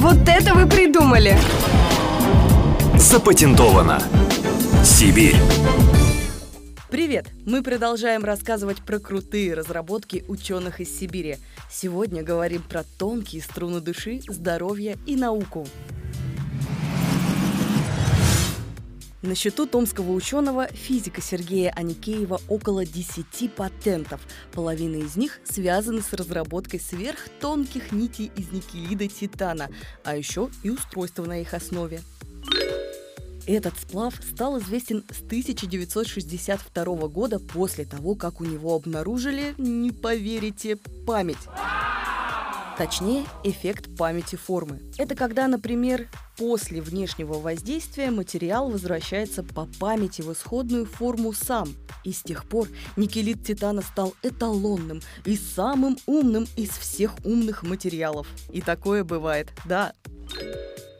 Вот это вы придумали! Запатентовано. Сибирь. Привет! Мы продолжаем рассказывать про крутые разработки ученых из Сибири. Сегодня говорим про тонкие струны души, здоровье и науку. На счету томского ученого физика Сергея Аникеева около 10 патентов. Половина из них связаны с разработкой сверхтонких нитей из никелида титана, а еще и устройства на их основе. Этот сплав стал известен с 1962 года после того, как у него обнаружили, не поверите, память. Точнее, эффект памяти формы. Это когда, например, после внешнего воздействия материал возвращается по памяти в исходную форму сам. И с тех пор никелит титана стал эталонным и самым умным из всех умных материалов. И такое бывает, да.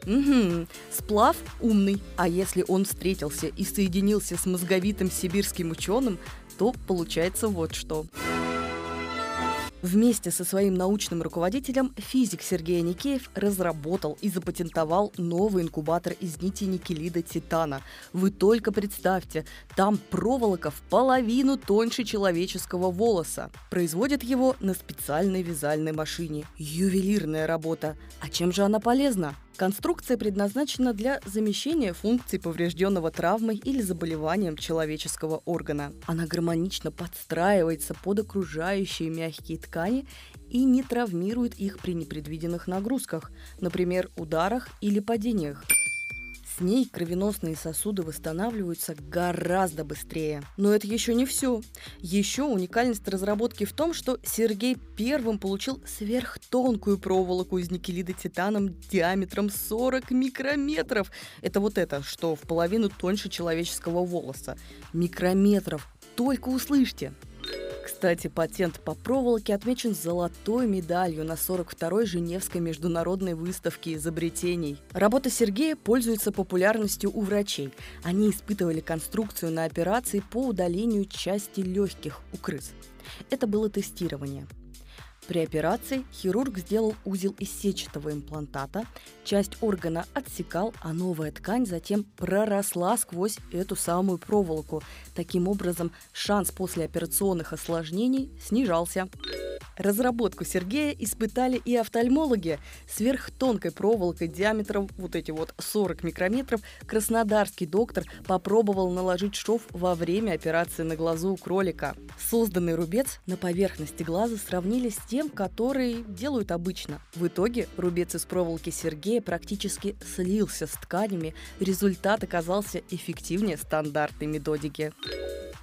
Угу. Сплав умный, а если он встретился и соединился с мозговитым сибирским ученым, то получается вот что. Вместе со своим научным руководителем физик Сергей Никеев разработал и запатентовал новый инкубатор из нити никелида титана. Вы только представьте, там проволока в половину тоньше человеческого волоса. Производят его на специальной вязальной машине. Ювелирная работа. А чем же она полезна? Конструкция предназначена для замещения функций поврежденного травмой или заболеванием человеческого органа. Она гармонично подстраивается под окружающие мягкие ткани и не травмирует их при непредвиденных нагрузках, например, ударах или падениях. С ней кровеносные сосуды восстанавливаются гораздо быстрее. Но это еще не все. Еще уникальность разработки в том, что Сергей первым получил сверхтонкую проволоку из никелида титаном диаметром 40 микрометров. Это вот это, что в половину тоньше человеческого волоса. Микрометров. Только услышьте. Кстати, патент по проволоке отмечен золотой медалью на 42-й Женевской международной выставке изобретений. Работа Сергея пользуется популярностью у врачей. Они испытывали конструкцию на операции по удалению части легких у крыс. Это было тестирование – при операции хирург сделал узел из сетчатого имплантата, часть органа отсекал, а новая ткань затем проросла сквозь эту самую проволоку. Таким образом, шанс после операционных осложнений снижался. Разработку Сергея испытали и офтальмологи. Сверхтонкой проволокой диаметром вот эти вот 40 микрометров краснодарский доктор попробовал наложить шов во время операции на глазу у кролика. Созданный рубец на поверхности глаза сравнили с тем, который делают обычно. В итоге рубец из проволоки Сергея практически слился с тканями. Результат оказался эффективнее стандартной методики.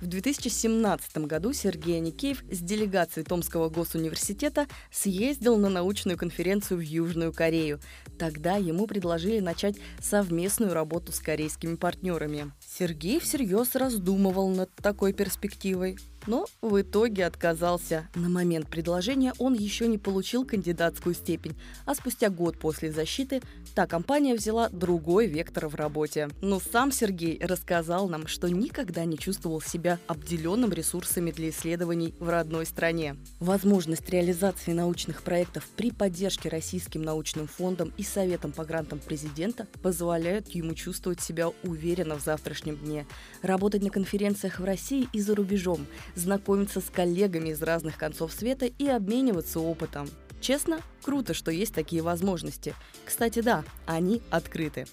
В 2017 году Сергей Аникеев с делегацией Томского госуниверситета съездил на научную конференцию в Южную Корею. Тогда ему предложили начать совместную работу с корейскими партнерами. Сергей всерьез раздумывал над такой перспективой но в итоге отказался. На момент предложения он еще не получил кандидатскую степень, а спустя год после защиты та компания взяла другой вектор в работе. Но сам Сергей рассказал нам, что никогда не чувствовал себя обделенным ресурсами для исследований в родной стране. Возможность реализации научных проектов при поддержке Российским научным фондом и Советом по грантам президента позволяют ему чувствовать себя уверенно в завтрашнем дне, работать на конференциях в России и за рубежом, знакомиться с коллегами из разных концов света и обмениваться опытом. Честно, круто, что есть такие возможности. Кстати, да, они открыты.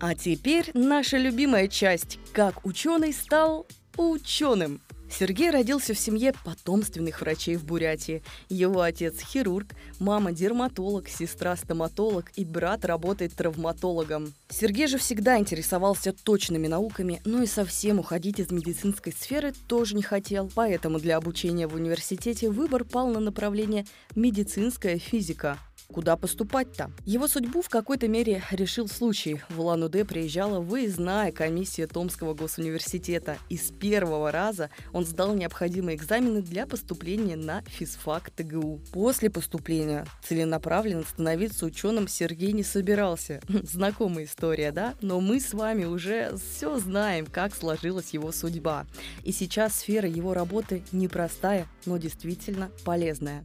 А теперь наша любимая часть «Как ученый стал ученым». Сергей родился в семье потомственных врачей в Бурятии. Его отец – хирург, мама – дерматолог, сестра – стоматолог и брат работает травматологом. Сергей же всегда интересовался точными науками, но и совсем уходить из медицинской сферы тоже не хотел. Поэтому для обучения в университете выбор пал на направление медицинская физика. Куда поступать-то? Его судьбу в какой-то мере решил случай. В Улан-Удэ приезжала выездная комиссия Томского госуниверситета. И с первого раза он сдал необходимые экзамены для поступления на физфак ТГУ. После поступления целенаправленно становиться ученым Сергей не собирался. Знакомая история, да? Но мы с вами уже все знаем, как сложилась его судьба. И сейчас сфера его работы непростая, но действительно полезная.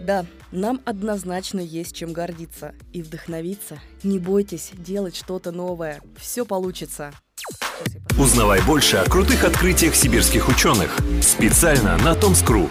Да, нам однозначно есть чем гордиться и вдохновиться. Не бойтесь делать что-то новое. Все получится. Узнавай больше о крутых открытиях сибирских ученых. Специально на Томскру.